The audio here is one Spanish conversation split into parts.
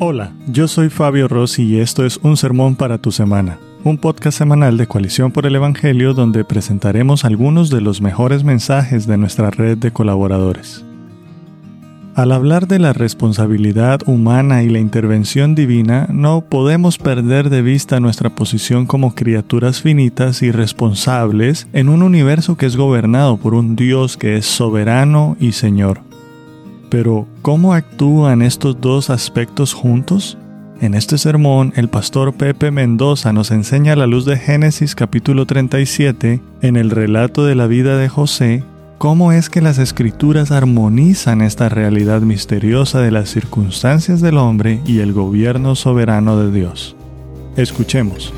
Hola, yo soy Fabio Rossi y esto es Un Sermón para tu Semana, un podcast semanal de Coalición por el Evangelio donde presentaremos algunos de los mejores mensajes de nuestra red de colaboradores. Al hablar de la responsabilidad humana y la intervención divina, no podemos perder de vista nuestra posición como criaturas finitas y responsables en un universo que es gobernado por un Dios que es soberano y Señor. Pero, ¿cómo actúan estos dos aspectos juntos? En este sermón, el pastor Pepe Mendoza nos enseña a la luz de Génesis capítulo 37, en el relato de la vida de José, cómo es que las escrituras armonizan esta realidad misteriosa de las circunstancias del hombre y el gobierno soberano de Dios. Escuchemos.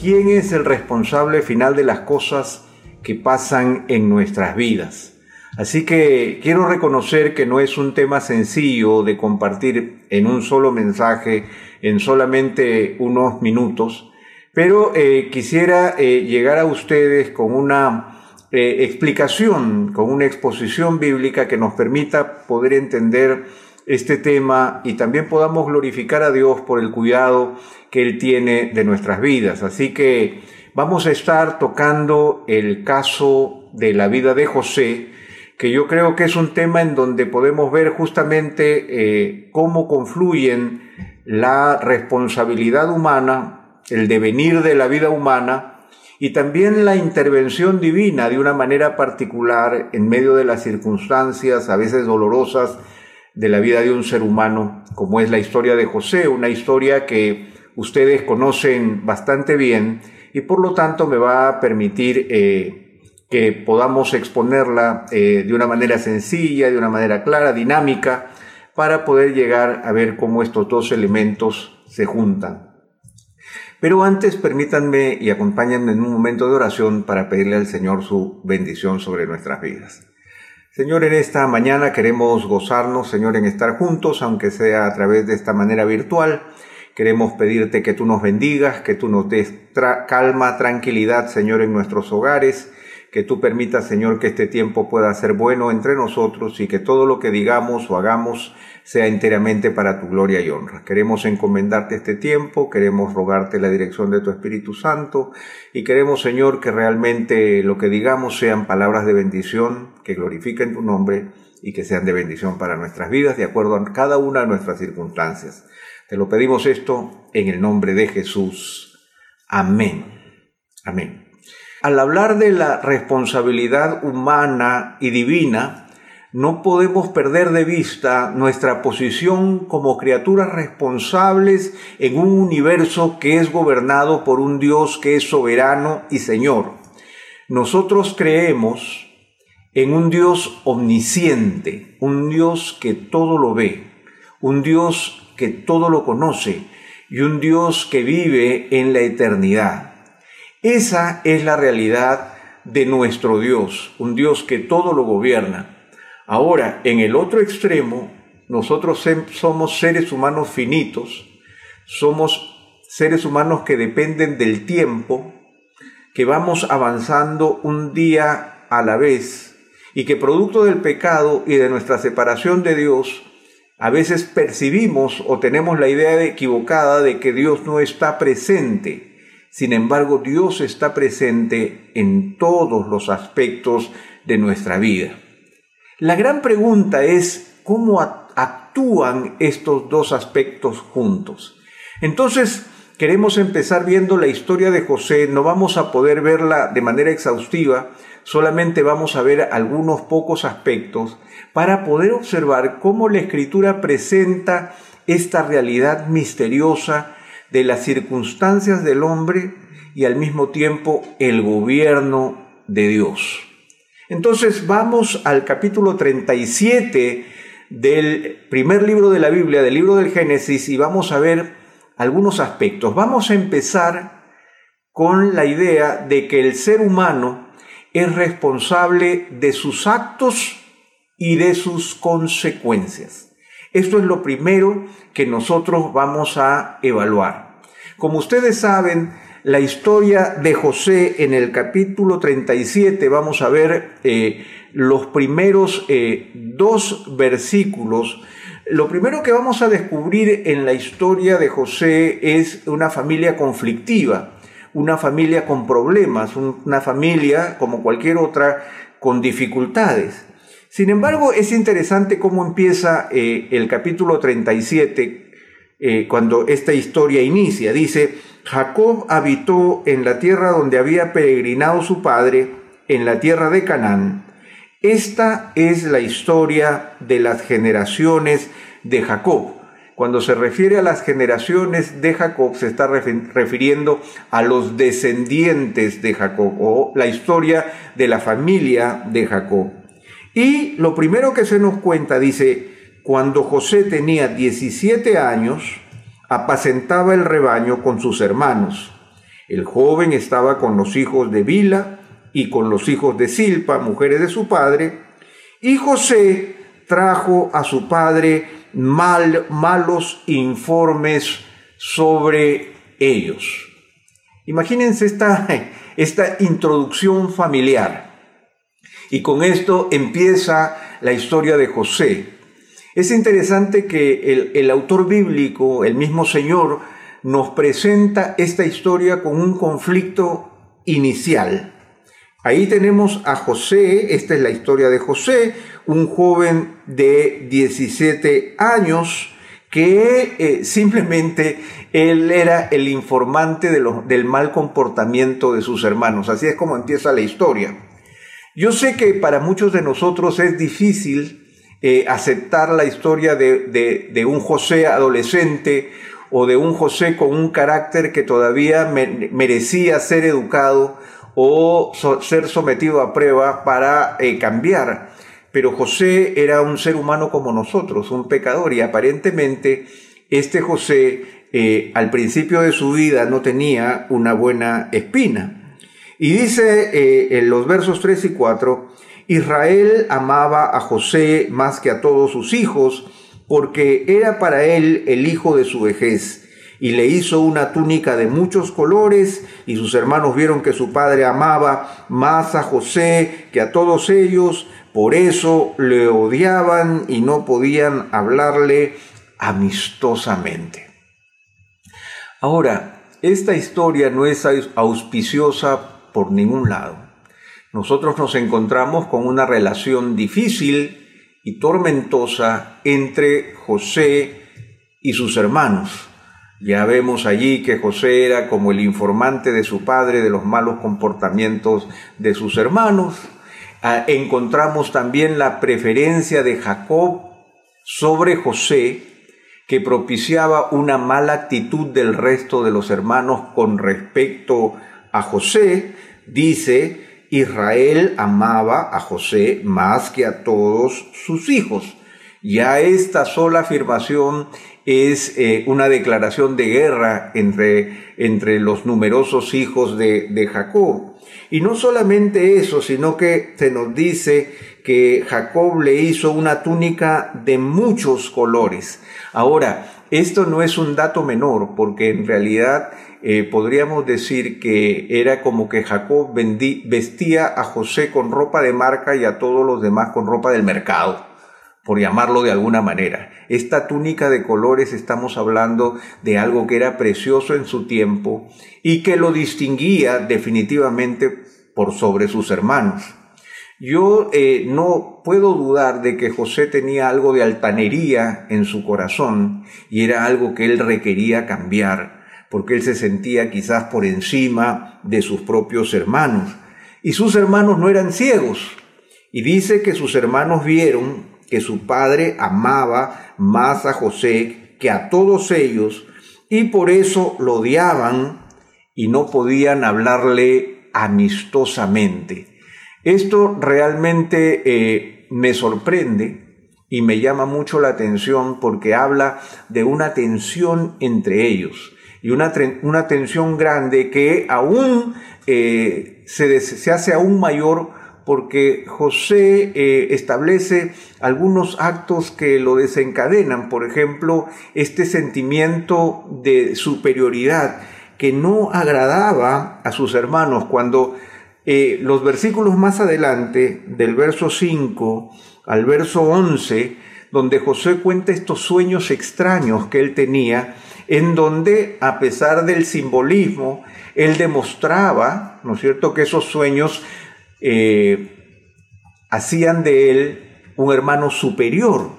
¿Quién es el responsable final de las cosas que pasan en nuestras vidas. Así que quiero reconocer que no es un tema sencillo de compartir en un solo mensaje, en solamente unos minutos, pero eh, quisiera eh, llegar a ustedes con una eh, explicación, con una exposición bíblica que nos permita poder entender este tema y también podamos glorificar a Dios por el cuidado que Él tiene de nuestras vidas. Así que vamos a estar tocando el caso de la vida de José, que yo creo que es un tema en donde podemos ver justamente eh, cómo confluyen la responsabilidad humana, el devenir de la vida humana y también la intervención divina de una manera particular en medio de las circunstancias a veces dolorosas de la vida de un ser humano, como es la historia de José, una historia que ustedes conocen bastante bien y por lo tanto me va a permitir eh, que podamos exponerla eh, de una manera sencilla, de una manera clara, dinámica, para poder llegar a ver cómo estos dos elementos se juntan. Pero antes permítanme y acompáñenme en un momento de oración para pedirle al Señor su bendición sobre nuestras vidas. Señor, en esta mañana queremos gozarnos, Señor, en estar juntos, aunque sea a través de esta manera virtual Queremos pedirte que tú nos bendigas, que tú nos des calma, tranquilidad, Señor, en nuestros hogares, que tú permitas, Señor, que este tiempo pueda ser bueno entre nosotros y que todo lo que digamos o hagamos sea enteramente para tu gloria y honra. Queremos encomendarte este tiempo, queremos rogarte la dirección de tu Espíritu Santo y queremos, Señor, que realmente lo que digamos sean palabras de bendición, que glorifiquen tu nombre y que sean de bendición para nuestras vidas, de acuerdo a cada una de nuestras circunstancias. Te lo pedimos esto en el nombre de Jesús. Amén. Amén. Al hablar de la responsabilidad humana y divina, no podemos perder de vista nuestra posición como criaturas responsables en un universo que es gobernado por un Dios que es soberano y Señor. Nosotros creemos en un Dios omnisciente, un Dios que todo lo ve, un Dios que todo lo conoce y un Dios que vive en la eternidad. Esa es la realidad de nuestro Dios, un Dios que todo lo gobierna. Ahora, en el otro extremo, nosotros somos seres humanos finitos, somos seres humanos que dependen del tiempo, que vamos avanzando un día a la vez y que producto del pecado y de nuestra separación de Dios, a veces percibimos o tenemos la idea equivocada de que Dios no está presente. Sin embargo, Dios está presente en todos los aspectos de nuestra vida. La gran pregunta es cómo actúan estos dos aspectos juntos. Entonces, queremos empezar viendo la historia de José. No vamos a poder verla de manera exhaustiva, solamente vamos a ver algunos pocos aspectos para poder observar cómo la escritura presenta esta realidad misteriosa de las circunstancias del hombre y al mismo tiempo el gobierno de Dios. Entonces vamos al capítulo 37 del primer libro de la Biblia, del libro del Génesis, y vamos a ver algunos aspectos. Vamos a empezar con la idea de que el ser humano es responsable de sus actos y de sus consecuencias. Esto es lo primero que nosotros vamos a evaluar. Como ustedes saben, la historia de José en el capítulo 37, vamos a ver eh, los primeros eh, dos versículos, lo primero que vamos a descubrir en la historia de José es una familia conflictiva, una familia con problemas, una familia como cualquier otra con dificultades. Sin embargo, es interesante cómo empieza eh, el capítulo 37 eh, cuando esta historia inicia. Dice, Jacob habitó en la tierra donde había peregrinado su padre, en la tierra de Canaán. Esta es la historia de las generaciones de Jacob. Cuando se refiere a las generaciones de Jacob, se está refiriendo a los descendientes de Jacob o la historia de la familia de Jacob. Y lo primero que se nos cuenta dice, cuando José tenía 17 años, apacentaba el rebaño con sus hermanos. El joven estaba con los hijos de Bila y con los hijos de Silpa, mujeres de su padre, y José trajo a su padre mal, malos informes sobre ellos. Imagínense esta, esta introducción familiar. Y con esto empieza la historia de José. Es interesante que el, el autor bíblico, el mismo Señor, nos presenta esta historia con un conflicto inicial. Ahí tenemos a José, esta es la historia de José, un joven de 17 años que eh, simplemente él era el informante de del mal comportamiento de sus hermanos. Así es como empieza la historia. Yo sé que para muchos de nosotros es difícil eh, aceptar la historia de, un José adolescente o de un José con un carácter que todavía merecía ser educado o ser sometido a prueba para eh, cambiar. Pero José era un ser humano como nosotros, un pecador, y aparentemente este José eh, al principio de su vida no tenía una buena espina. Y dice eh, en los versos 3 y 4, Israel amaba a José más que a todos sus hijos, porque era para él el hijo de su vejez y le hizo una túnica de muchos colores, y sus hermanos vieron que su padre amaba más a José que a todos ellos, por eso le odiaban y no podían hablarle amistosamente. Ahora, esta historia no es auspiciosa por ningún lado. Nosotros nos encontramos con una relación difícil y tormentosa entre José y sus hermanos. Ya vemos allí que José era como el informante de su padre de los malos comportamientos de sus hermanos. Ah, encontramos también la preferencia de Jacob sobre José, que propiciaba una mala actitud del resto de los hermanos con respecto a José. Dice, Israel amaba a José más que a todos sus hijos. Ya esta sola afirmación es eh, una declaración de guerra entre, entre los numerosos hijos de, de Jacob. Y no solamente eso, sino que se nos dice que Jacob le hizo una túnica de muchos colores. Ahora, esto no es un dato menor, porque en realidad eh, podríamos decir que era como que Jacob vestía a José con ropa de marca y a todos los demás con ropa del mercado por llamarlo de alguna manera. Esta túnica de colores estamos hablando de algo que era precioso en su tiempo y que lo distinguía definitivamente por sobre sus hermanos. Yo eh, no puedo dudar de que José tenía algo de altanería en su corazón y era algo que él requería cambiar, porque él se sentía quizás por encima de sus propios hermanos. Y sus hermanos no eran ciegos. Y dice que sus hermanos vieron que su padre amaba más a José que a todos ellos y por eso lo odiaban y no podían hablarle amistosamente. Esto realmente eh, me sorprende y me llama mucho la atención porque habla de una tensión entre ellos y una, una tensión grande que aún eh, se, se hace aún mayor porque José eh, establece algunos actos que lo desencadenan, por ejemplo, este sentimiento de superioridad que no agradaba a sus hermanos cuando eh, los versículos más adelante, del verso 5 al verso 11, donde José cuenta estos sueños extraños que él tenía, en donde, a pesar del simbolismo, él demostraba, ¿no es cierto?, que esos sueños eh, hacían de él un hermano superior.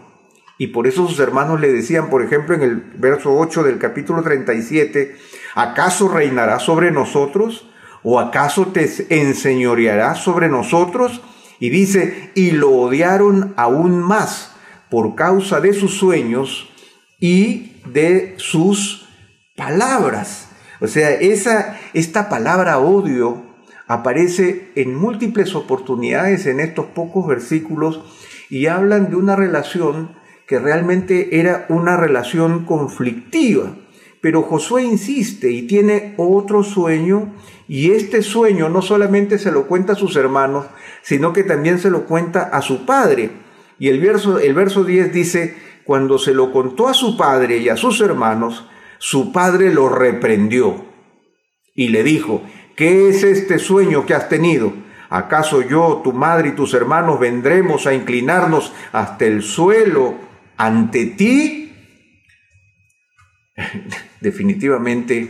Y por eso sus hermanos le decían, por ejemplo, en el verso 8 del capítulo 37, ¿acaso reinará sobre nosotros? ¿O acaso te enseñoreará sobre nosotros? Y dice, y lo odiaron aún más por causa de sus sueños y de sus palabras. O sea, esa, esta palabra odio aparece en múltiples oportunidades en estos pocos versículos y hablan de una relación que realmente era una relación conflictiva. Pero Josué insiste y tiene otro sueño y este sueño no solamente se lo cuenta a sus hermanos, sino que también se lo cuenta a su padre. Y el verso, el verso 10 dice, cuando se lo contó a su padre y a sus hermanos, su padre lo reprendió y le dijo, ¿qué es este sueño que has tenido? ¿Acaso yo, tu madre y tus hermanos vendremos a inclinarnos hasta el suelo ante ti? definitivamente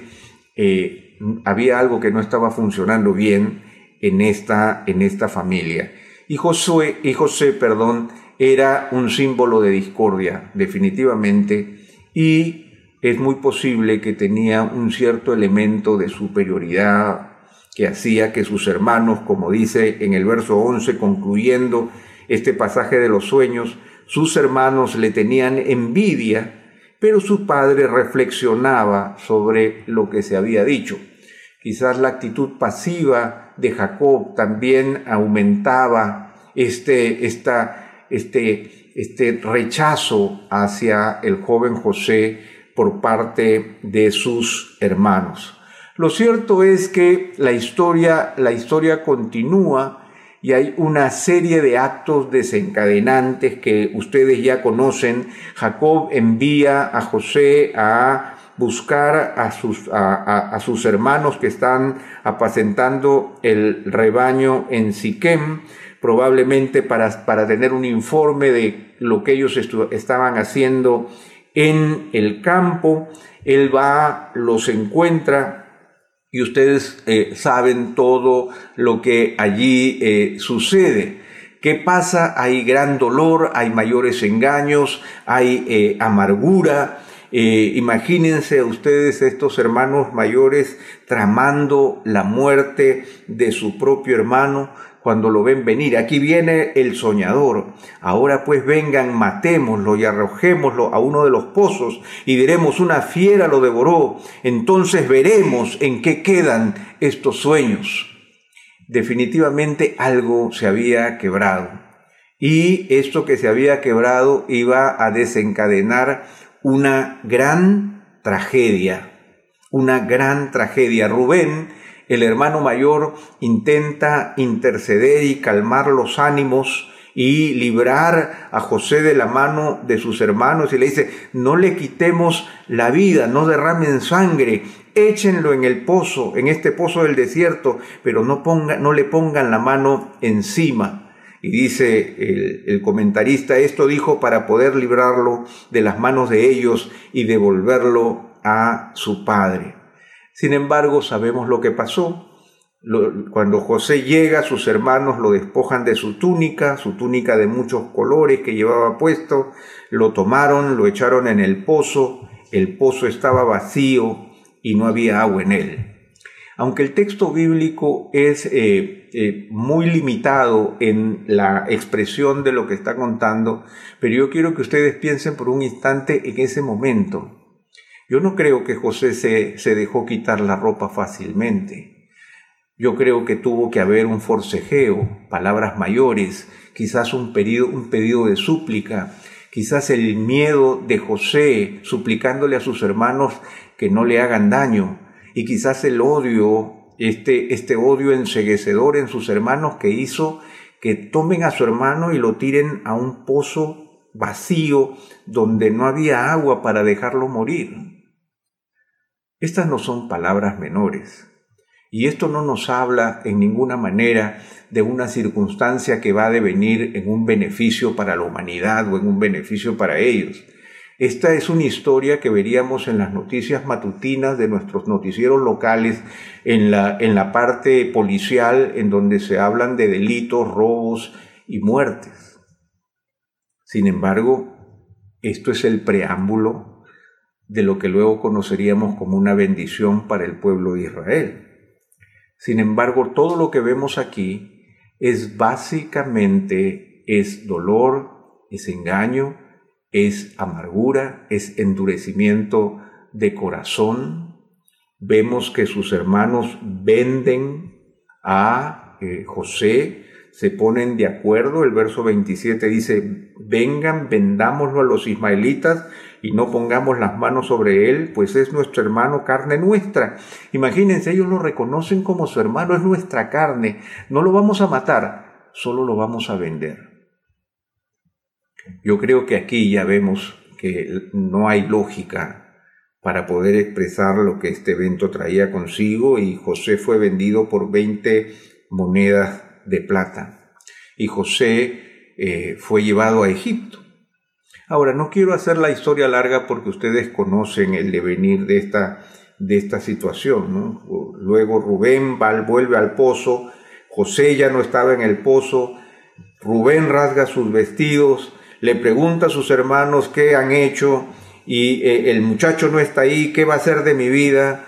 eh, había algo que no estaba funcionando bien en esta, en esta familia. Y y José, perdón, era un símbolo de discordia, definitivamente, y es muy posible que tenía un cierto elemento de superioridad que hacía que sus hermanos, como dice en el verso 11, concluyendo este pasaje de los sueños, sus hermanos le tenían envidia pero su padre reflexionaba sobre lo que se había dicho. Quizás la actitud pasiva de Jacob también aumentaba este, esta, este, este rechazo hacia el joven José por parte de sus hermanos. Lo cierto es que la historia, la historia continúa y hay una serie de actos desencadenantes que ustedes ya conocen. Jacob envía a José a buscar a sus, a, sus hermanos que están apacentando el rebaño en Siquem, probablemente para, para tener un informe de lo que ellos estaban haciendo en el campo. Él va, los encuentra, y ustedes eh, saben todo lo que allí eh, sucede. ¿Qué pasa? Hay gran dolor, hay mayores engaños, hay eh, amargura. imagínense ustedes estos hermanos mayores tramando la muerte de su propio hermano, cuando lo ven venir. Aquí viene el soñador. Ahora pues vengan, matémoslo y arrojémoslo a uno de los pozos y diremos una fiera lo devoró. Entonces veremos en qué quedan estos sueños. Definitivamente algo se había quebrado. Y esto que se había quebrado iba a desencadenar una gran tragedia. Una gran tragedia. Rubén el hermano mayor intenta interceder y calmar los ánimos y librar a José de la mano de sus hermanos y le dice, no le quitemos la vida, no derramen sangre, échenlo en el pozo, en este pozo del desierto, pero no, ponga, no le pongan la mano encima. Y dice el, el, comentarista, esto dijo para poder librarlo de las manos de ellos y devolverlo a su padre. Sin embargo, sabemos lo que pasó. Cuando José llega, sus hermanos lo despojan de su túnica, su túnica de muchos colores que llevaba puesto, lo tomaron, lo echaron en el pozo, el pozo estaba vacío y no había agua en él. Aunque el texto bíblico es eh, eh, muy limitado en la expresión de lo que está contando, pero yo quiero que ustedes piensen por un instante en ese momento. Yo no creo que José se, se dejó quitar la ropa fácilmente. Yo creo que tuvo que haber un forcejeo, palabras mayores, quizás un pedido, un pedido de súplica, quizás el miedo de José suplicándole a sus hermanos que no le hagan daño, y quizás el odio, este, este odio enseguecedor en sus hermanos que hizo que tomen a su hermano y lo tiren a un pozo vacío donde no había agua para dejarlo morir. Estas no son palabras menores. Y esto no nos habla en ninguna manera de una circunstancia que va a devenir en un beneficio para la humanidad o en un beneficio para ellos. Esta es una historia que veríamos en las noticias matutinas de nuestros noticieros locales, en la, en la parte policial, en donde se hablan de delitos, robos y muertes. Sin embargo, esto es el preámbulo de lo que luego conoceríamos como una bendición para el pueblo de Israel. Sin embargo, todo lo que vemos aquí es básicamente es dolor, es engaño, es amargura, es endurecimiento de corazón. Vemos que sus hermanos venden a eh, José, se ponen de acuerdo. El verso 27 dice, vengan, vendámoslo a los ismaelitas y no pongamos las manos sobre él, pues es nuestro hermano, carne nuestra. Imagínense, ellos lo reconocen como su hermano, es nuestra carne. No lo vamos a matar, solo lo vamos a vender. Yo creo que aquí ya vemos que no hay lógica para poder expresar lo que este evento traía consigo y José fue vendido por 20 monedas de plata. Y José eh, fue llevado a Egipto. Ahora, no quiero hacer la historia larga porque ustedes conocen el devenir de esta, de esta situación. Luego Rubén va, vuelve al pozo, José ya no estaba en el pozo, Rubén rasga sus vestidos, le pregunta a sus hermanos qué han hecho y eh, el muchacho no está ahí, ¿qué va a hacer de mi vida?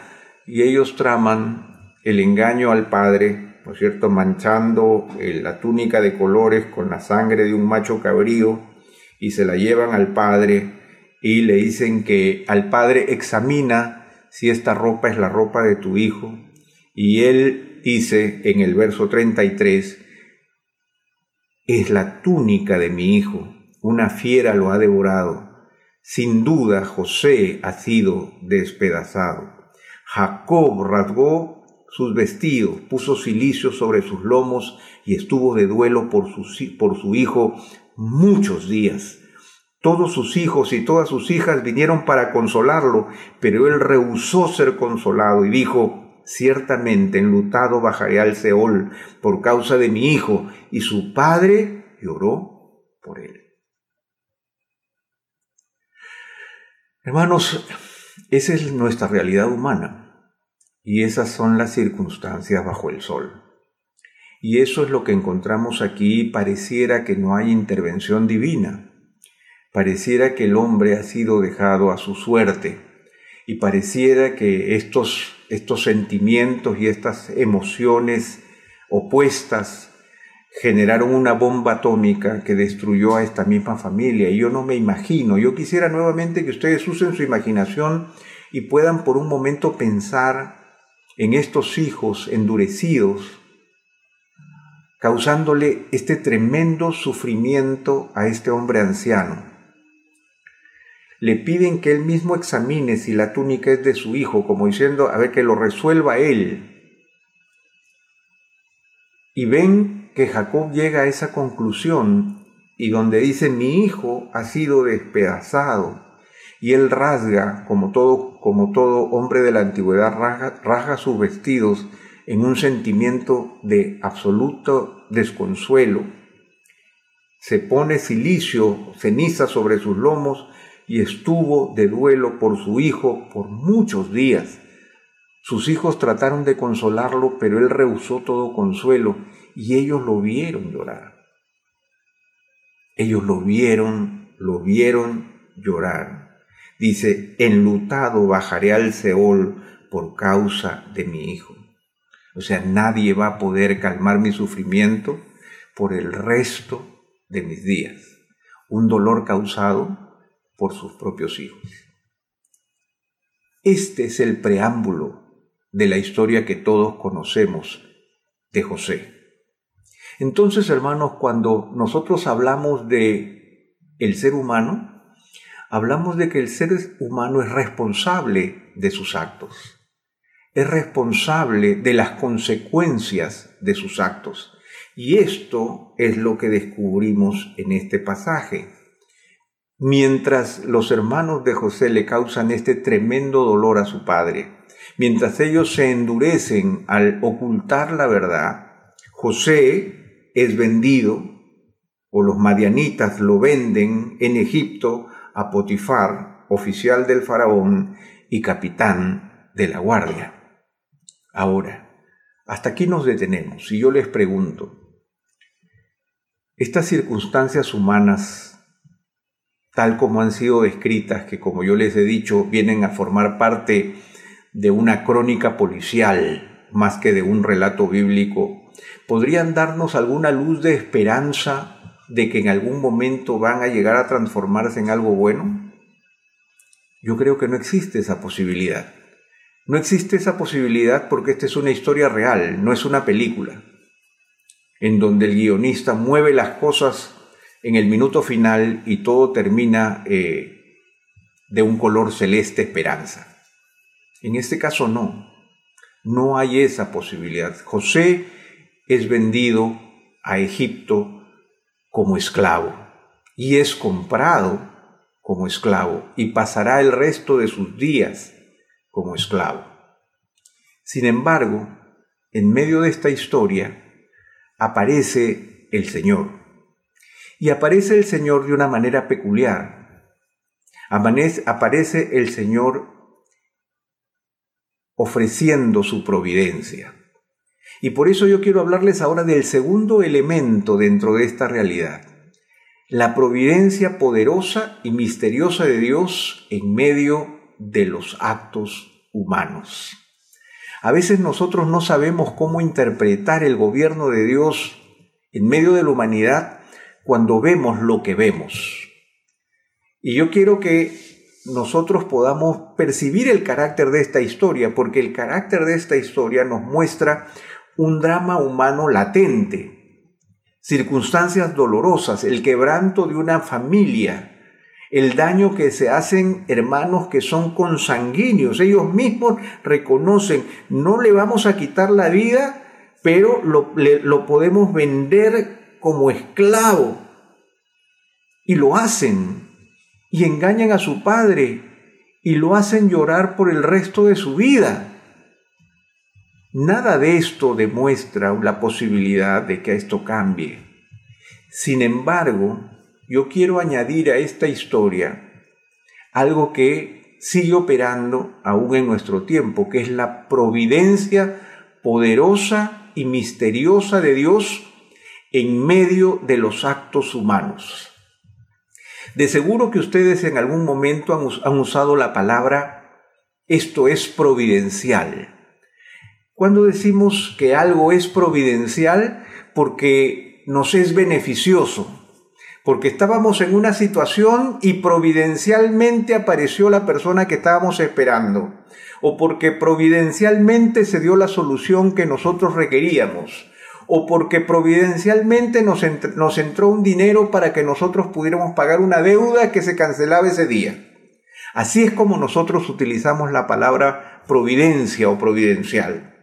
Y ellos traman el engaño al padre, por cierto?, manchando eh, la túnica de colores con la sangre de un macho cabrío y se la llevan al padre y le dicen que al padre examina si esta ropa es la ropa de tu hijo. Y él dice en el verso 33, es la túnica de mi hijo, una fiera lo ha devorado. Sin duda José ha sido despedazado. Jacob rasgó sus vestidos, puso silicio sobre sus lomos y estuvo de duelo por su, por su hijo muchos días. Todos sus hijos y todas sus hijas vinieron para consolarlo, pero él rehusó ser consolado y dijo, ciertamente enlutado bajaré al Seol por causa de mi hijo, y su padre lloró por él. Hermanos, esa es nuestra realidad humana y esas son las circunstancias bajo el sol. Y eso es lo que encontramos aquí. Pareciera que no hay intervención divina. Pareciera que el hombre ha sido dejado a su suerte. Y pareciera que estos, estos sentimientos y estas emociones opuestas generaron una bomba atómica que destruyó a esta misma familia. Y yo no me imagino, yo quisiera nuevamente que ustedes usen su imaginación y puedan por un momento pensar en estos hijos endurecidos causándole este tremendo sufrimiento a este hombre anciano. Le piden que él mismo examine si la túnica es de su hijo, como diciendo, a ver, que lo resuelva él. Y ven que Jacob llega a esa conclusión y donde dice, mi hijo ha sido despedazado. Y él rasga, como todo, como todo hombre de la antigüedad, rasga, rasga sus vestidos en un sentimiento de absoluto desconsuelo. Se pone silicio, ceniza sobre sus lomos y estuvo de duelo por su hijo por muchos días. Sus hijos trataron de consolarlo, pero él rehusó todo consuelo y ellos lo vieron llorar. Ellos lo vieron, lo vieron llorar. Dice, enlutado bajaré al Seol por causa de mi hijo. O sea, nadie va a poder calmar mi sufrimiento por el resto de mis días. Un dolor causado por sus propios hijos. Este es el preámbulo de la historia que todos conocemos de José. Entonces, hermanos, cuando nosotros hablamos de el ser humano, hablamos de que el ser humano es responsable de sus actos es responsable de las consecuencias de sus actos. Y esto es lo que descubrimos en este pasaje. Mientras los hermanos de José le causan este tremendo dolor a su padre, mientras ellos se endurecen al ocultar la verdad, José es vendido, o los madianitas lo venden en Egipto a Potifar, oficial del faraón y capitán de la guardia. Ahora, hasta aquí nos detenemos y yo les pregunto, estas circunstancias humanas, tal como han sido descritas, que como yo les he dicho, vienen a formar parte de una crónica policial más que de un relato bíblico, podrían darnos alguna luz de esperanza de que en algún momento van a llegar a transformarse en algo bueno? Yo creo que no existe esa posibilidad. No existe esa posibilidad porque esta es una historia real, no es una película, en donde el guionista mueve las cosas en el minuto final y todo termina eh, de un color celeste esperanza. En este caso no, no hay esa posibilidad. José es vendido a Egipto como esclavo y es comprado como esclavo y pasará el resto de sus días como esclavo. Sin embargo, en medio de esta historia aparece el Señor. Y aparece el Señor de una manera peculiar. Aparece el Señor ofreciendo su providencia. Y por eso yo quiero hablarles ahora del segundo elemento dentro de esta realidad. La providencia poderosa y misteriosa de Dios en medio de los actos humanos. A veces nosotros no sabemos cómo interpretar el gobierno de Dios en medio de la humanidad cuando vemos lo que vemos. Y yo quiero que nosotros podamos percibir el carácter de esta historia, porque el carácter de esta historia nos muestra un drama humano latente, circunstancias dolorosas, el quebranto de una familia, el daño que se hacen hermanos que son consanguíneos. Ellos mismos reconocen, no le vamos a quitar la vida, pero lo, lo podemos vender como esclavo. Y lo hacen. Y engañan a su padre. Y lo hacen llorar por el resto de su vida. Nada de esto demuestra la posibilidad de que esto cambie. Sin embargo, yo quiero añadir a esta historia algo que sigue operando aún en nuestro tiempo, que es la providencia poderosa y misteriosa de Dios en medio de los actos humanos. De seguro que ustedes en algún momento han, usado la palabra esto es providencial. Cuando decimos que algo es providencial, porque nos es beneficioso, porque estábamos en una situación y providencialmente apareció la persona que estábamos esperando, o porque providencialmente se dio la solución que nosotros requeríamos, o porque providencialmente nos, entró un dinero para que nosotros pudiéramos pagar una deuda que se cancelaba ese día. Así es como nosotros utilizamos la palabra providencia o providencial.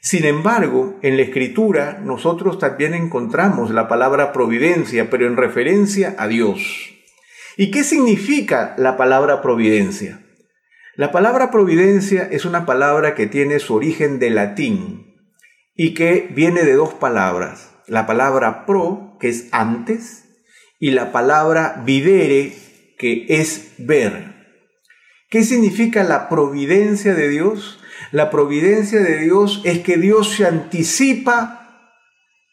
Sin embargo, en la escritura nosotros también encontramos la palabra providencia, pero en referencia a Dios. ¿Y qué significa la palabra providencia? La palabra providencia es una palabra que tiene su origen de latín y que viene de dos palabras. La palabra pro, que es antes, y la palabra videre, que es ver. ¿Qué significa la providencia de Dios? La providencia de Dios es que Dios se anticipa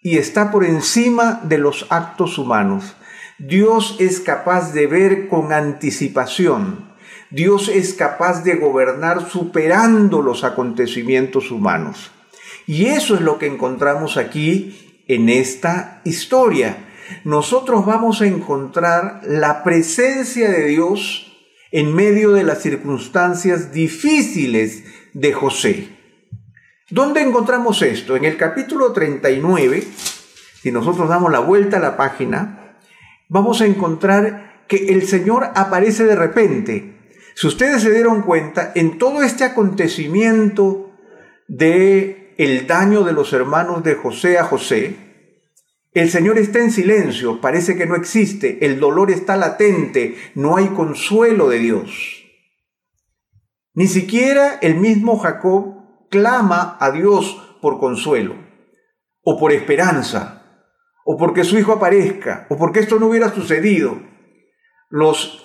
y está por encima de los actos humanos. Dios es capaz de ver con anticipación. Dios es capaz de gobernar superando los acontecimientos humanos. Y eso es lo que encontramos aquí en esta historia. Nosotros vamos a encontrar la presencia de Dios en medio de las circunstancias difíciles de José. ¿Dónde encontramos esto? En el capítulo 39, si nosotros damos la vuelta a la página, vamos a encontrar que el Señor aparece de repente. Si ustedes se dieron cuenta, en todo este acontecimiento de el daño de los hermanos de José a José, el Señor está en silencio, parece que no existe, el dolor está latente, no hay consuelo de Dios. Ni siquiera el mismo Jacob clama a Dios por consuelo, o por esperanza, o porque su hijo aparezca, o porque esto no hubiera sucedido. Los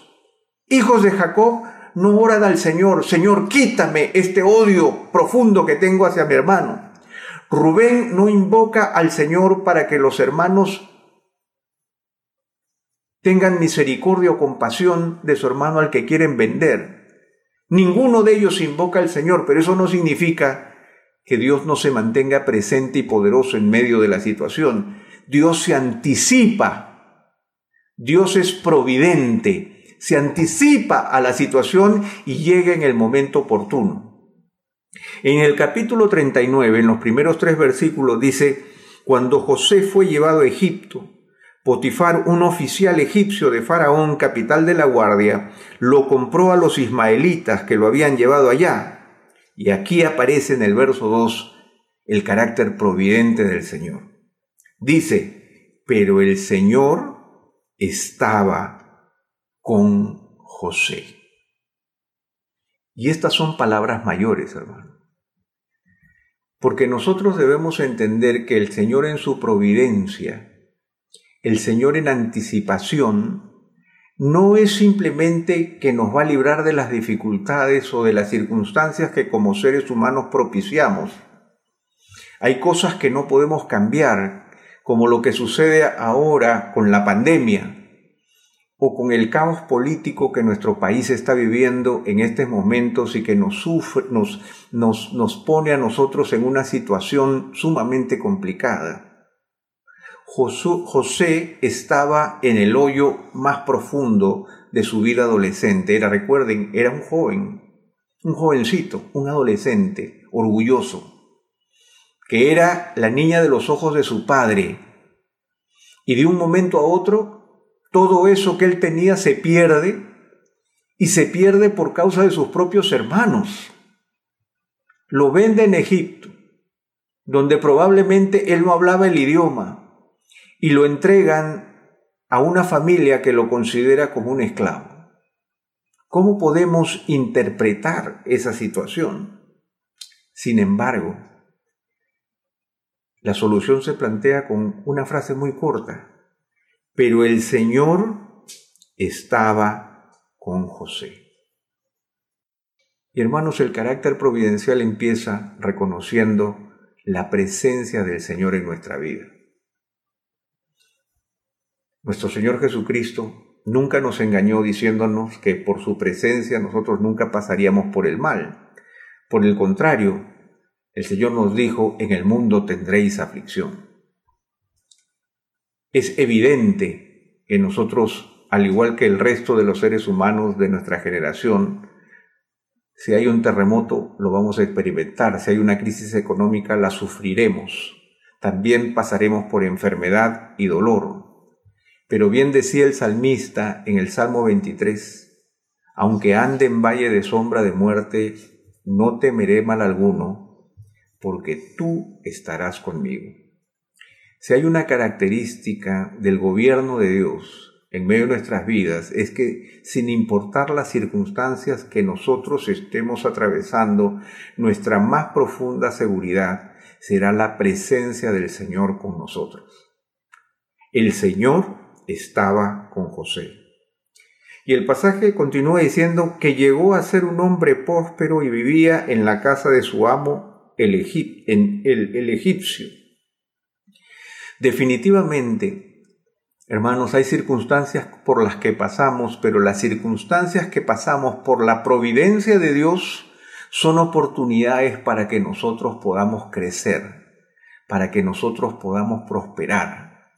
hijos de Jacob no oran al Señor, Señor, quítame este odio profundo que tengo hacia mi hermano. Rubén no invoca al Señor para que los hermanos tengan misericordia o compasión de su hermano al que quieren vender. Ninguno de ellos invoca al Señor, pero eso no significa que Dios no se mantenga presente y poderoso en medio de la situación. Dios se anticipa. Dios es providente, se anticipa a la situación y llega en el momento oportuno. En el capítulo 39, en los primeros tres versículos, dice, cuando José fue llevado a Egipto, Potifar, un oficial egipcio de Faraón, capital de la guardia, lo compró a los ismaelitas que lo habían llevado allá. Y aquí aparece en el verso 2 el carácter providente del Señor. Dice, pero el Señor estaba con José. Y estas son palabras mayores, hermano. Porque nosotros debemos entender que el Señor en su providencia el Señor en anticipación no es simplemente que nos va a librar de las dificultades o de las circunstancias que como seres humanos propiciamos. Hay cosas que no podemos cambiar, como lo que sucede ahora con la pandemia o con el caos político que nuestro país está viviendo en estos momentos y que nos, sufre, nos, pone a nosotros en una situación sumamente complicada. José estaba en el hoyo más profundo de su vida adolescente. Era, recuerden, era un joven, un jovencito, un adolescente, orgulloso, que era la niña de los ojos de su padre. Y de un momento a otro, todo eso que él tenía se pierde y se pierde por causa de sus propios hermanos. Lo vende en Egipto, donde probablemente él no hablaba el idioma, y lo entregan a una familia que lo considera como un esclavo. ¿Cómo podemos interpretar esa situación? Sin embargo, la solución se plantea con una frase muy corta, pero el Señor estaba con José. Y hermanos, el carácter providencial empieza reconociendo la presencia del Señor en nuestra vida. Nuestro Señor Jesucristo nunca nos engañó diciéndonos que por su presencia nosotros nunca pasaríamos por el mal. Por el contrario, el Señor nos dijo, en el mundo tendréis aflicción. Es evidente que nosotros, al igual que el resto de los seres humanos de nuestra generación, si hay un terremoto, lo vamos a experimentar. Si hay una crisis económica, la sufriremos. También pasaremos por enfermedad y dolor. Pero bien decía el salmista en el Salmo 23, aunque ande en valle de sombra de muerte, no temeré mal alguno, porque tú estarás conmigo. Si hay una característica del gobierno de Dios en medio de nuestras vidas, es que sin importar las circunstancias que nosotros estemos atravesando, nuestra más profunda seguridad será la presencia del Señor con nosotros. El Señor estaba con José. Y el pasaje continúa diciendo que llegó a ser un hombre próspero y vivía en la casa de su amo, el, el egipcio. Definitivamente, hermanos, hay circunstancias por las que pasamos, pero las circunstancias que pasamos por la providencia de Dios son oportunidades para que nosotros podamos crecer, para que nosotros podamos prosperar,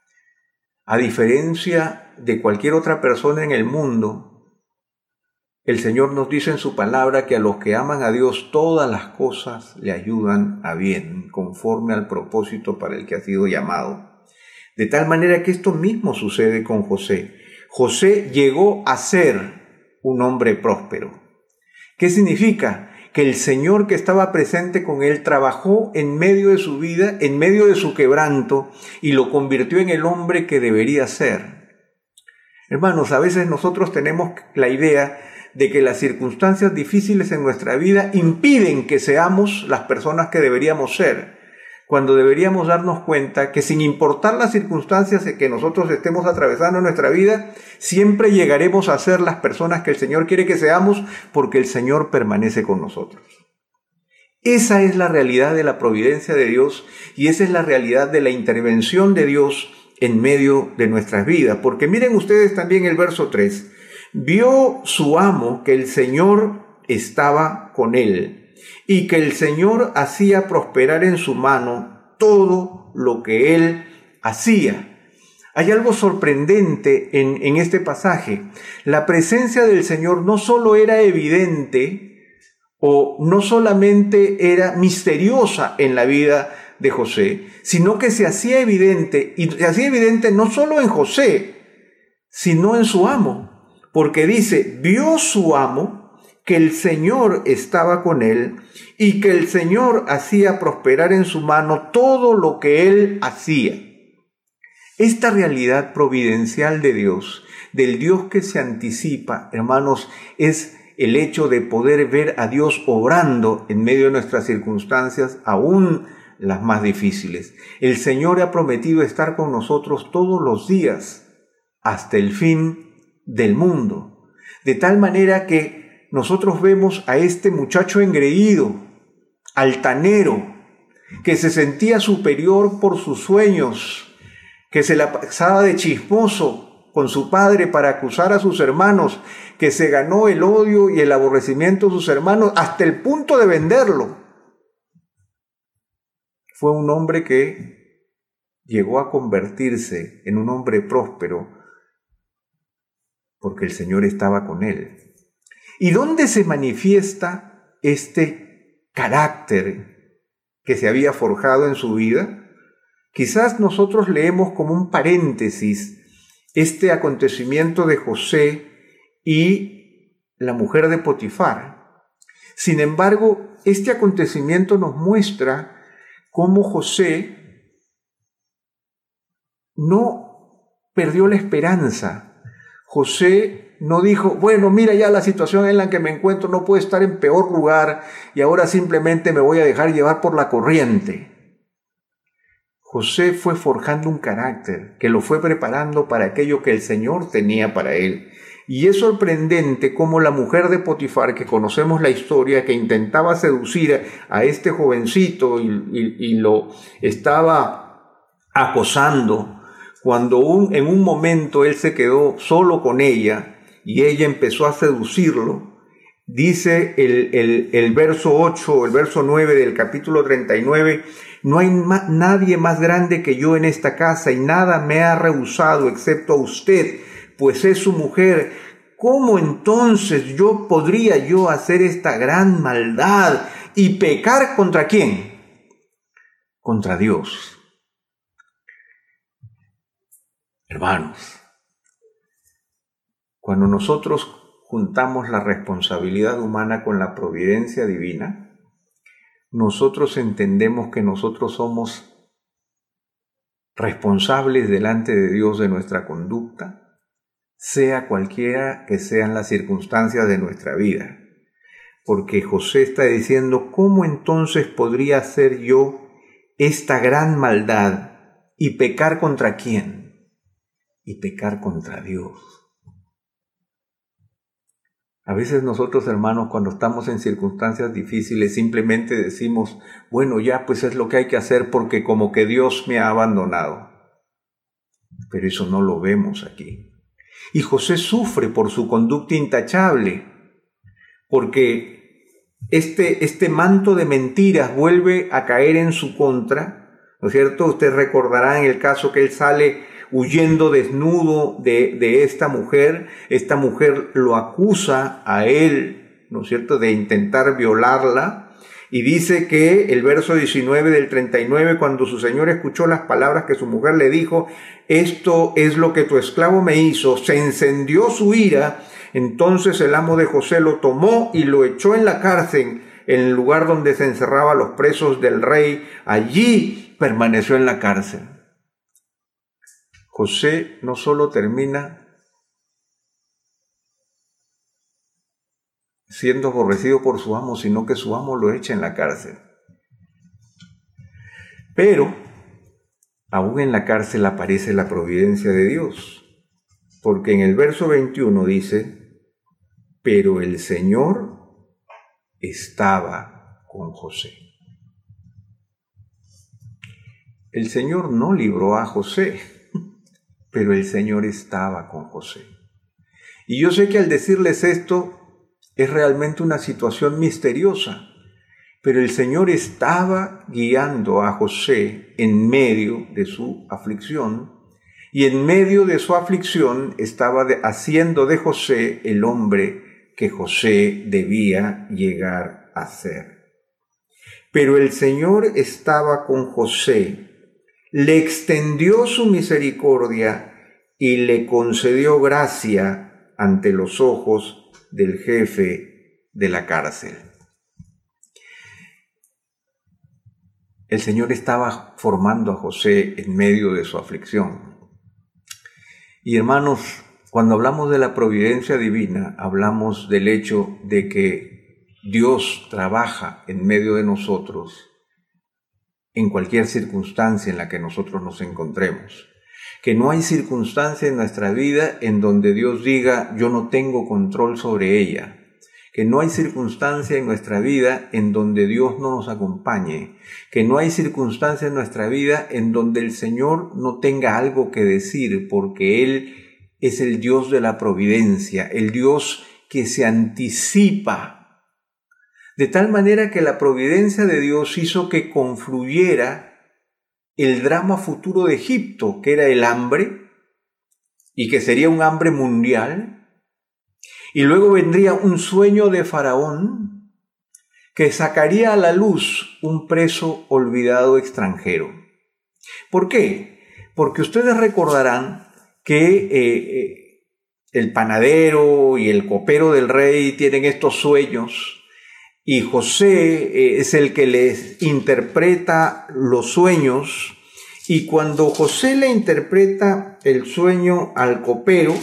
a diferencia de cualquier otra persona en el mundo, el Señor nos dice en su palabra que a los que aman a Dios todas las cosas le ayudan a bien, conforme al propósito para el que ha sido llamado. De tal manera que esto mismo sucede con José. José llegó a ser un hombre próspero. ¿Qué significa? que el Señor que estaba presente con él trabajó en medio de su vida, en medio de su quebranto, y lo convirtió en el hombre que debería ser. Hermanos, a veces nosotros tenemos la idea de que las circunstancias difíciles en nuestra vida impiden que seamos las personas que deberíamos ser, cuando deberíamos darnos cuenta que sin importar las circunstancias que nosotros estemos atravesando en nuestra vida, siempre llegaremos a ser las personas que el Señor quiere que seamos porque el Señor permanece con nosotros. Esa es la realidad de la providencia de Dios y esa es la realidad de la intervención de Dios en medio de nuestras vidas. Porque miren ustedes también el verso 3. Vio su amo que el Señor estaba con él y que el Señor hacía prosperar en su mano todo lo que él hacía. Hay algo sorprendente en, en, este pasaje. La presencia del Señor no solo era evidente o no solamente era misteriosa en la vida de José, sino que se hacía evidente, y se hacía evidente no solo en José, sino en su amo, porque dice, vio su amo que el Señor estaba con él y que el Señor hacía prosperar en su mano todo lo que él hacía. Esta realidad providencial de Dios, del Dios que se anticipa, hermanos, es el hecho de poder ver a Dios obrando en medio de nuestras circunstancias, aún las más difíciles. El Señor ha prometido estar con nosotros todos los días hasta el fin del mundo. De tal manera que nosotros vemos a este muchacho engreído, altanero, que se sentía superior por sus sueños, que se la pasaba de chismoso con su padre para acusar a sus hermanos, que se ganó el odio y el aborrecimiento de sus hermanos hasta el punto de venderlo fue un hombre que llegó a convertirse en un hombre próspero porque el Señor estaba con él. ¿Y dónde se manifiesta este carácter que se había forjado en su vida? Quizás nosotros leemos como un paréntesis este acontecimiento de José y la mujer de Potifar. Sin embargo, este acontecimiento nos muestra cómo José no perdió la esperanza. José no dijo, bueno, mira ya la situación en la que me encuentro, no puedo estar en peor lugar y ahora simplemente me voy a dejar llevar por la corriente. José fue forjando un carácter que lo fue preparando para aquello que el Señor tenía para él. Y es sorprendente cómo la mujer de Potifar, que conocemos la historia, que intentaba seducir a este jovencito y, lo estaba acosando, cuando en un momento él se quedó solo con ella y ella empezó a seducirlo, dice el, el verso 8, el verso 9 del capítulo 39, no hay nadie más grande que yo en esta casa y nada me ha rehusado excepto a usted pues es su mujer, ¿cómo entonces yo podría yo hacer esta gran maldad y pecar contra quién? Contra Dios. Hermanos, cuando nosotros juntamos la responsabilidad humana con la providencia divina, nosotros entendemos que nosotros somos responsables delante de Dios de nuestra conducta, sea cualquiera que sean las circunstancias de nuestra vida. Porque José está diciendo, ¿cómo entonces podría hacer yo esta gran maldad y pecar contra quién? Y pecar contra Dios. A veces nosotros hermanos cuando estamos en circunstancias difíciles simplemente decimos, bueno, ya pues es lo que hay que hacer porque como que Dios me ha abandonado. Pero eso no lo vemos aquí. Y José sufre por su conducta intachable, porque este, este manto de mentiras vuelve a caer en su contra, ¿no es cierto? Usted recordará en el caso que él sale huyendo desnudo de, de esta mujer, esta mujer lo acusa a él, ¿no es cierto?, de intentar violarla, y dice que el verso 19 del 39, cuando su señor escuchó las palabras que su mujer le dijo, esto es lo que tu esclavo me hizo, se encendió su ira, entonces el amo de José lo tomó y lo echó en la cárcel, en el lugar donde se encerraban los presos del rey, allí permaneció en la cárcel. José no solo termina siendo aborrecido por su amo, sino que su amo lo echa en la cárcel. Pero, aún en la cárcel aparece la providencia de Dios, porque en el verso 21 dice, pero el Señor estaba con José. El Señor no libró a José, pero el Señor estaba con José. Y yo sé que al decirles esto es realmente una situación misteriosa, pero el Señor estaba guiando a José en medio de su aflicción y en medio de su aflicción estaba haciendo de José el hombre que José debía llegar a ser. Pero el Señor estaba con José, le extendió su misericordia y le concedió gracia ante los ojos del jefe de la cárcel. El Señor estaba formando a José en medio de su aflicción. Y hermanos, cuando hablamos de la providencia divina, hablamos del hecho de que Dios trabaja en medio de nosotros en cualquier circunstancia en la que nosotros nos encontremos que no hay circunstancia en nuestra vida en donde Dios diga yo no tengo control sobre ella, que no hay circunstancia en nuestra vida en donde Dios no nos acompañe, que no hay circunstancia en nuestra vida en donde el Señor no tenga algo que decir, porque Él es el Dios de la providencia, el Dios que se anticipa. De tal manera que la providencia de Dios hizo que confluyera el drama futuro de Egipto, que era el hambre, y que sería un hambre mundial, y luego vendría un sueño de Faraón, que sacaría a la luz un preso olvidado extranjero. ¿Por qué? Porque ustedes recordarán que eh, eh, el panadero y el copero del rey tienen estos sueños y José eh, es el que les interpreta los sueños. Y cuando José le interpreta el sueño al copero,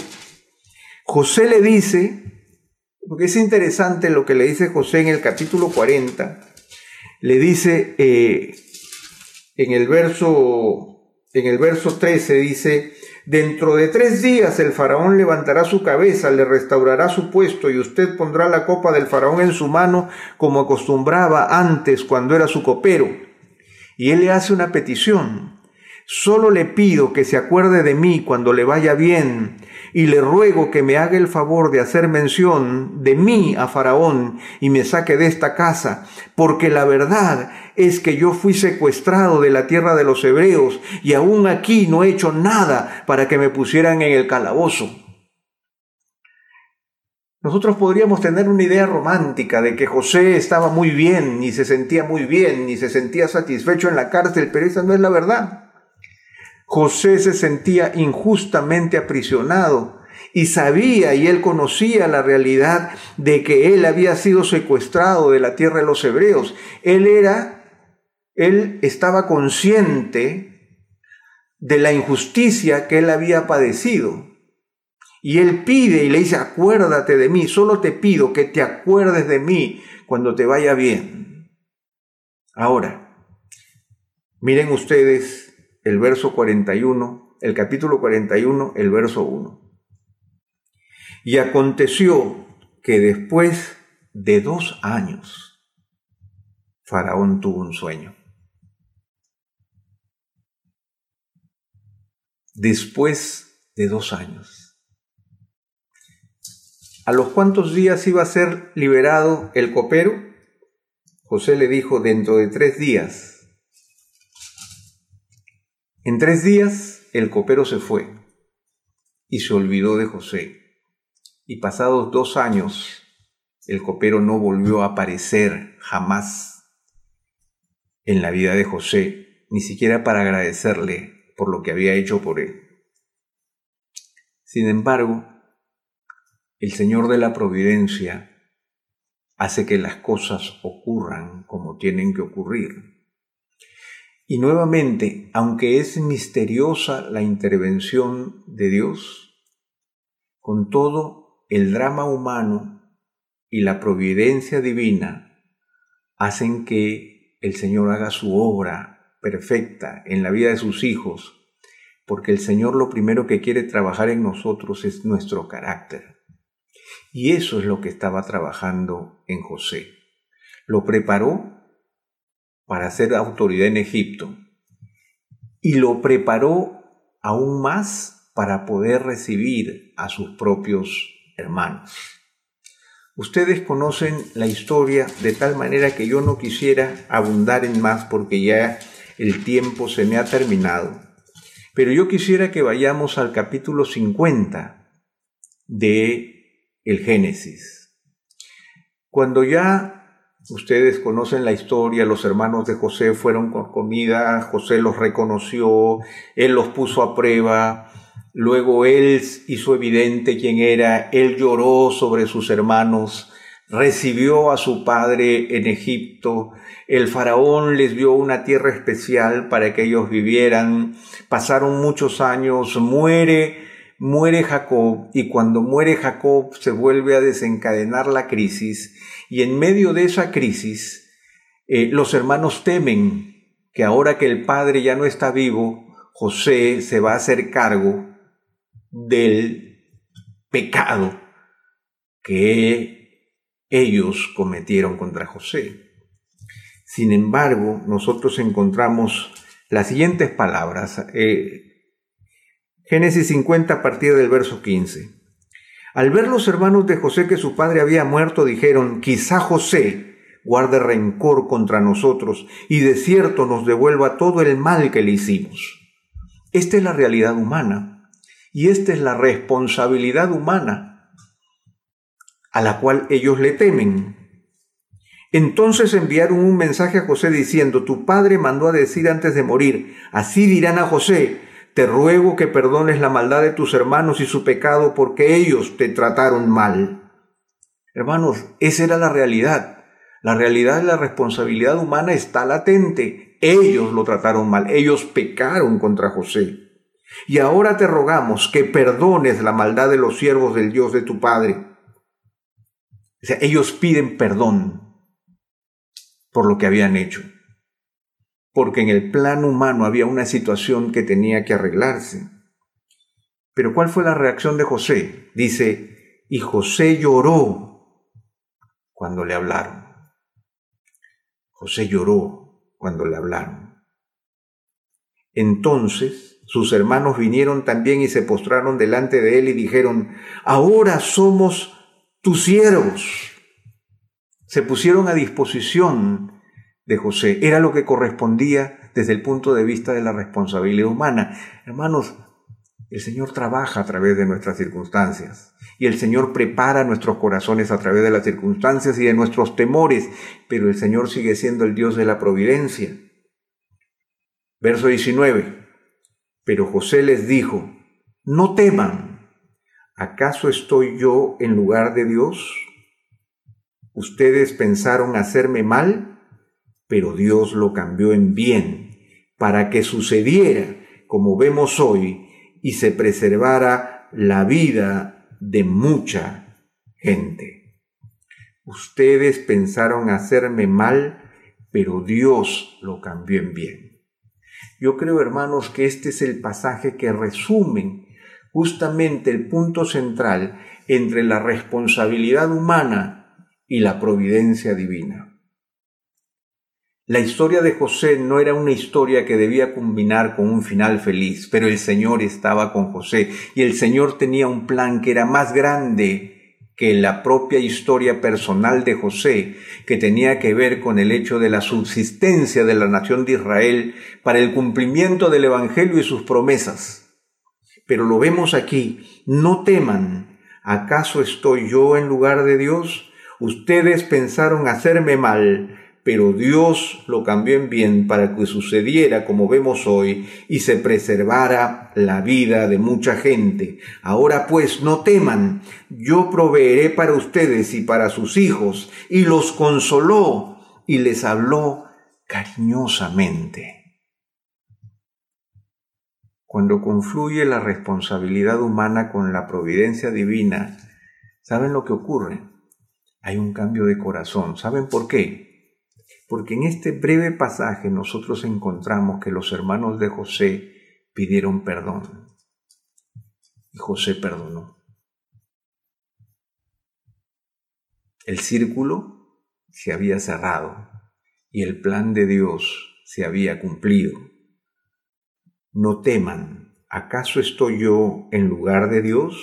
José le dice, porque es interesante lo que le dice José en el capítulo 40, le dice eh, en, el verso, en el verso 13, dice, Dentro de tres días el faraón levantará su cabeza, le restaurará su puesto y usted pondrá la copa del faraón en su mano como acostumbraba antes cuando era su copero. Y él le hace una petición. Solo le pido que se acuerde de mí cuando le vaya bien y le ruego que me haga el favor de hacer mención de mí a Faraón y me saque de esta casa, porque la verdad es que yo fui secuestrado de la tierra de los hebreos y aún aquí no he hecho nada para que me pusieran en el calabozo. Nosotros podríamos tener una idea romántica de que José estaba muy bien, y se sentía muy bien, y se sentía satisfecho en la cárcel, pero esa no es la verdad. José se sentía injustamente aprisionado y sabía y él conocía la realidad de que él había sido secuestrado de la tierra de los hebreos. Él era, él estaba consciente de la injusticia que él había padecido. Y él pide y le dice, acuérdate de mí, solo te pido que te acuerdes de mí cuando te vaya bien. Ahora, miren ustedes el verso 41, el capítulo 41, el verso 1. Y aconteció que después de dos años, Faraón tuvo un sueño. Después de dos años. ¿A los cuántos días iba a ser liberado el copero? José le dijo, dentro de tres días en tres días el copero se fue y se olvidó de José. Y pasados dos años, el copero no volvió a aparecer jamás en la vida de José, ni siquiera para agradecerle por lo que había hecho por él. Sin embargo, el Señor de la Providencia hace que las cosas ocurran como tienen que ocurrir. Y nuevamente, aunque es misteriosa la intervención de Dios, con todo el drama humano y la providencia divina hacen que el Señor haga su obra perfecta en la vida de sus hijos, porque el Señor lo primero que quiere trabajar en nosotros es nuestro carácter. Y eso es lo que estaba trabajando en José. Lo preparó para ser autoridad en Egipto y lo preparó aún más para poder recibir a sus propios hermanos. Ustedes conocen la historia de tal manera que yo no quisiera abundar en más porque ya el tiempo se me ha terminado. Pero yo quisiera que vayamos al capítulo 50 de el Génesis. Cuando ya ustedes conocen la historia, los hermanos de José fueron con comida, José los reconoció, él los puso a prueba, Luego él hizo evidente quién era, él lloró sobre sus hermanos, recibió a su padre en Egipto, el faraón les dio una tierra especial para que ellos vivieran, pasaron muchos años, muere, muere Jacob y cuando muere Jacob se vuelve a desencadenar la crisis y en medio de esa crisis eh, los hermanos temen que ahora que el padre ya no está vivo, José se va a hacer cargo del pecado que ellos cometieron contra José. Sin embargo, nosotros encontramos las siguientes palabras. Eh, Génesis 50 a partir del verso 15. Al ver los hermanos de José que su padre había muerto, dijeron, quizá José guarde rencor contra nosotros y de cierto nos devuelva todo el mal que le hicimos. Esta es la realidad humana. Y esta es la responsabilidad humana a la cual ellos le temen. Entonces enviaron un mensaje a José diciendo, tu padre mandó a decir antes de morir, así dirán a José, te ruego que perdones la maldad de tus hermanos y su pecado porque ellos te trataron mal. Hermanos, esa era la realidad. La realidad de la responsabilidad humana está latente. Ellos lo trataron mal, ellos pecaron contra José. Y ahora te rogamos que perdones la maldad de los siervos del Dios de tu Padre. O sea, ellos piden perdón por lo que habían hecho. Porque en el plano humano había una situación que tenía que arreglarse. Pero ¿cuál fue la reacción de José? Dice, y José lloró cuando le hablaron. José lloró cuando le hablaron. Entonces sus hermanos vinieron también y se postraron delante de él y dijeron, ahora somos tus siervos. Se pusieron a disposición de José. Era lo que correspondía desde el punto de vista de la responsabilidad humana. Hermanos, el Señor trabaja a través de nuestras circunstancias y el Señor prepara nuestros corazones a través de las circunstancias y de nuestros temores, pero el Señor sigue siendo el Dios de la providencia. Verso 19. Pero José les dijo, no teman, ¿acaso estoy yo en lugar de Dios? Ustedes pensaron hacerme mal, pero Dios lo cambió en bien, para que sucediera como vemos hoy y se preservara la vida de mucha gente. Ustedes pensaron hacerme mal, pero Dios lo cambió en bien. Yo creo, hermanos, que este es el pasaje que resume justamente el punto central entre la responsabilidad humana y la providencia divina. La historia de José no era una historia que debía culminar con un final feliz, pero el Señor estaba con José y el Señor tenía un plan que era más grande que la propia historia personal de José, que tenía que ver con el hecho de la subsistencia de la nación de Israel para el cumplimiento del Evangelio y sus promesas. Pero lo vemos aquí, no teman, ¿acaso estoy yo en lugar de Dios? Ustedes pensaron hacerme mal, pero Dios lo cambió en bien para que sucediera como vemos hoy y se preservara la vida de mucha gente. Ahora pues no teman, yo proveeré para ustedes y para sus hijos, y los consoló y les habló cariñosamente. Cuando confluye la responsabilidad humana con la providencia divina, ¿saben lo que ocurre? hay un cambio de corazón. ¿Saben por qué? Porque en este breve pasaje nosotros encontramos que los hermanos de José pidieron perdón. Y José perdonó. El círculo se había cerrado y el plan de Dios se había cumplido. No teman, ¿acaso estoy yo en lugar de Dios?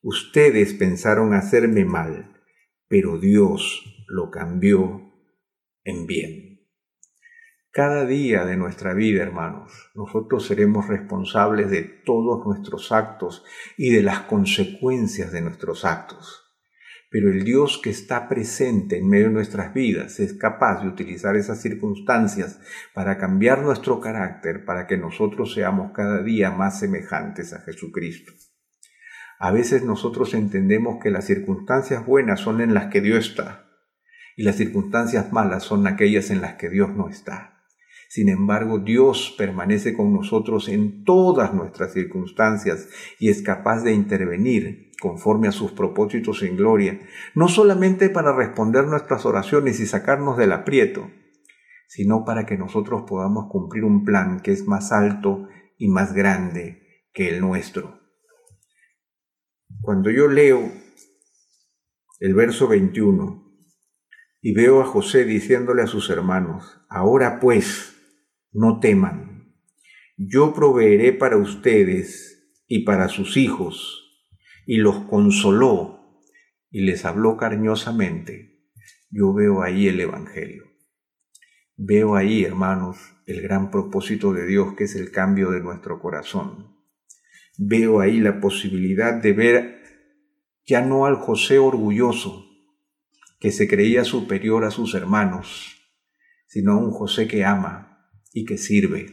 Ustedes pensaron hacerme mal, pero Dios lo cambió en bien. Cada día de nuestra vida, hermanos, nosotros seremos responsables de todos nuestros actos y de las consecuencias de nuestros actos. Pero el Dios que está presente en medio de nuestras vidas es capaz de utilizar esas circunstancias para cambiar nuestro carácter, para que nosotros seamos cada día más semejantes a Jesucristo. A veces nosotros entendemos que las circunstancias buenas son en las que Dios está y las circunstancias malas son aquellas en las que Dios no está. Sin embargo, Dios permanece con nosotros en todas nuestras circunstancias y es capaz de intervenir conforme a sus propósitos en gloria, no solamente para responder nuestras oraciones y sacarnos del aprieto, sino para que nosotros podamos cumplir un plan que es más alto y más grande que el nuestro. Cuando yo leo el verso 21 y veo a José diciéndole a sus hermanos, ahora pues, no teman, yo proveeré para ustedes y para sus hijos, y los consoló y les habló cariñosamente. Yo veo ahí el Evangelio. Veo ahí, hermanos, el gran propósito de Dios que es el cambio de nuestro corazón. Veo ahí la posibilidad de ver ya no al José orgulloso, que se creía superior a sus hermanos, sino a un José que ama, y que sirve.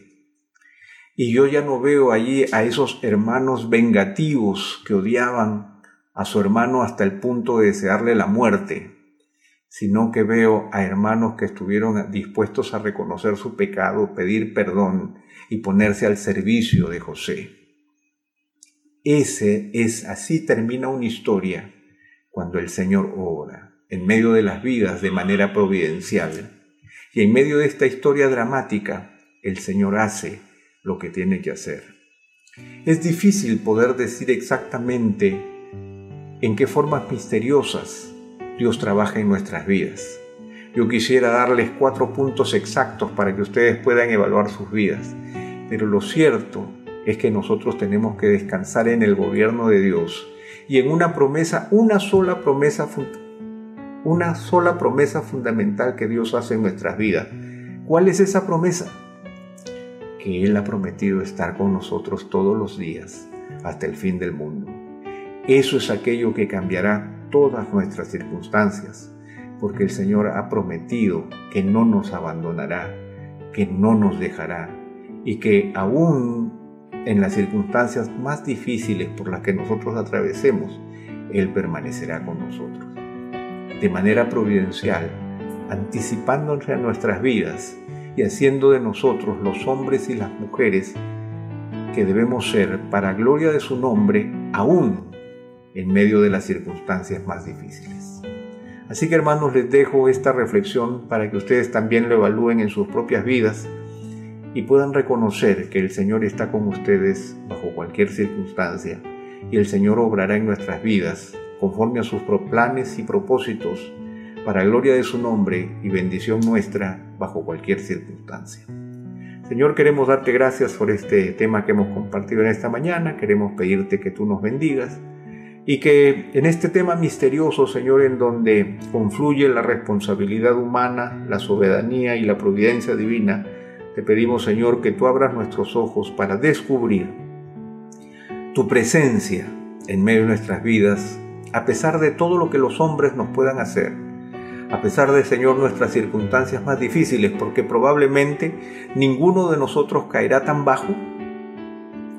Y yo ya no veo allí a esos hermanos vengativos que odiaban a su hermano hasta el punto de desearle la muerte, sino que veo a hermanos que estuvieron dispuestos a reconocer su pecado, pedir perdón y ponerse al servicio de José. Ese es, así termina una historia cuando el Señor obra en medio de las vidas de manera providencial. Y en medio de esta historia dramática, el Señor hace lo que tiene que hacer. Es difícil poder decir exactamente en qué formas misteriosas Dios trabaja en nuestras vidas. Yo quisiera darles cuatro puntos exactos para que ustedes puedan evaluar sus vidas, pero lo cierto es que nosotros tenemos que descansar en el gobierno de Dios y en una promesa, una sola promesa, una sola promesa fundamental que Dios hace en nuestras vidas. ¿Cuál es esa promesa? que Él ha prometido estar con nosotros todos los días hasta el fin del mundo. Eso es aquello que cambiará todas nuestras circunstancias, porque el Señor ha prometido que no nos abandonará, que no nos dejará y que aún en las circunstancias más difíciles por las que nosotros atravesemos, Él permanecerá con nosotros. De manera providencial, anticipándose a nuestras vidas, y haciendo de nosotros los hombres y las mujeres que debemos ser para gloria de su nombre, aún en medio de las circunstancias más difíciles. Así que hermanos, les dejo esta reflexión para que ustedes también lo evalúen en sus propias vidas y puedan reconocer que el Señor está con ustedes bajo cualquier circunstancia y el Señor obrará en nuestras vidas conforme a sus planes y propósitos para gloria de su nombre y bendición nuestra bajo cualquier circunstancia. Señor, queremos darte gracias por este tema que hemos compartido en esta mañana, queremos pedirte que tú nos bendigas y que en este tema misterioso, Señor, en donde confluye la responsabilidad humana, la soberanía y la providencia divina, te pedimos, Señor, que tú abras nuestros ojos para descubrir tu presencia en medio de nuestras vidas, a pesar de todo lo que los hombres nos puedan hacer a pesar de, Señor, nuestras circunstancias más difíciles, porque probablemente ninguno de nosotros caerá tan bajo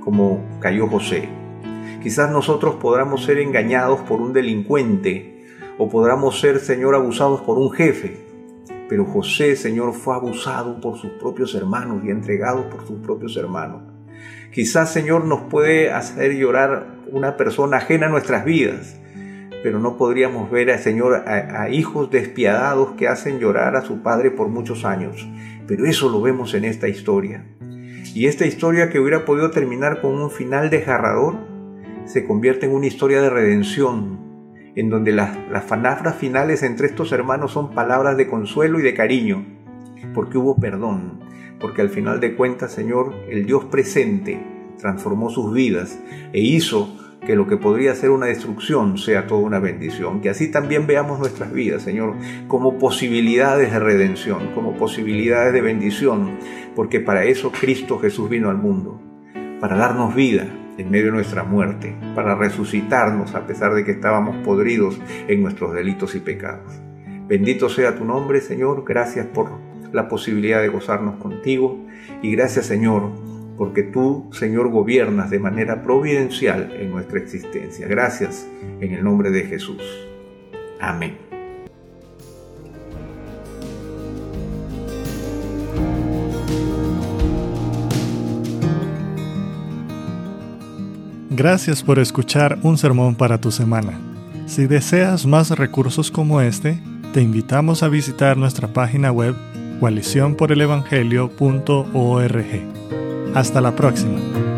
como cayó José. Quizás nosotros podamos ser engañados por un delincuente o podamos ser, Señor, abusados por un jefe, pero José, Señor, fue abusado por sus propios hermanos y entregado por sus propios hermanos. Quizás, Señor, nos puede hacer llorar una persona ajena a nuestras vidas, pero no podríamos ver a Señor a, hijos despiadados que hacen llorar a su padre por muchos años. Pero eso lo vemos en esta historia. Y esta historia que hubiera podido terminar con un final desgarrador, se convierte en una historia de redención, en donde las, las palabras finales entre estos hermanos son palabras de consuelo y de cariño, porque hubo perdón, porque al final de cuentas, Señor, el Dios presente transformó sus vidas e hizo que lo que podría ser una destrucción sea toda una bendición. Que así también veamos nuestras vidas, Señor, como posibilidades de redención, como posibilidades de bendición, porque para eso Cristo Jesús vino al mundo, para darnos vida en medio de nuestra muerte, para resucitarnos a pesar de que estábamos podridos en nuestros delitos y pecados. Bendito sea tu nombre, Señor, gracias por la posibilidad de gozarnos contigo y gracias, Señor, porque tú, Señor, gobiernas de manera providencial en nuestra existencia. Gracias en el nombre de Jesús. Amén. Gracias por escuchar un sermón para tu semana. Si deseas más recursos como este, te invitamos a visitar nuestra página web coaliciónporelevangelio.org. Hasta la próxima.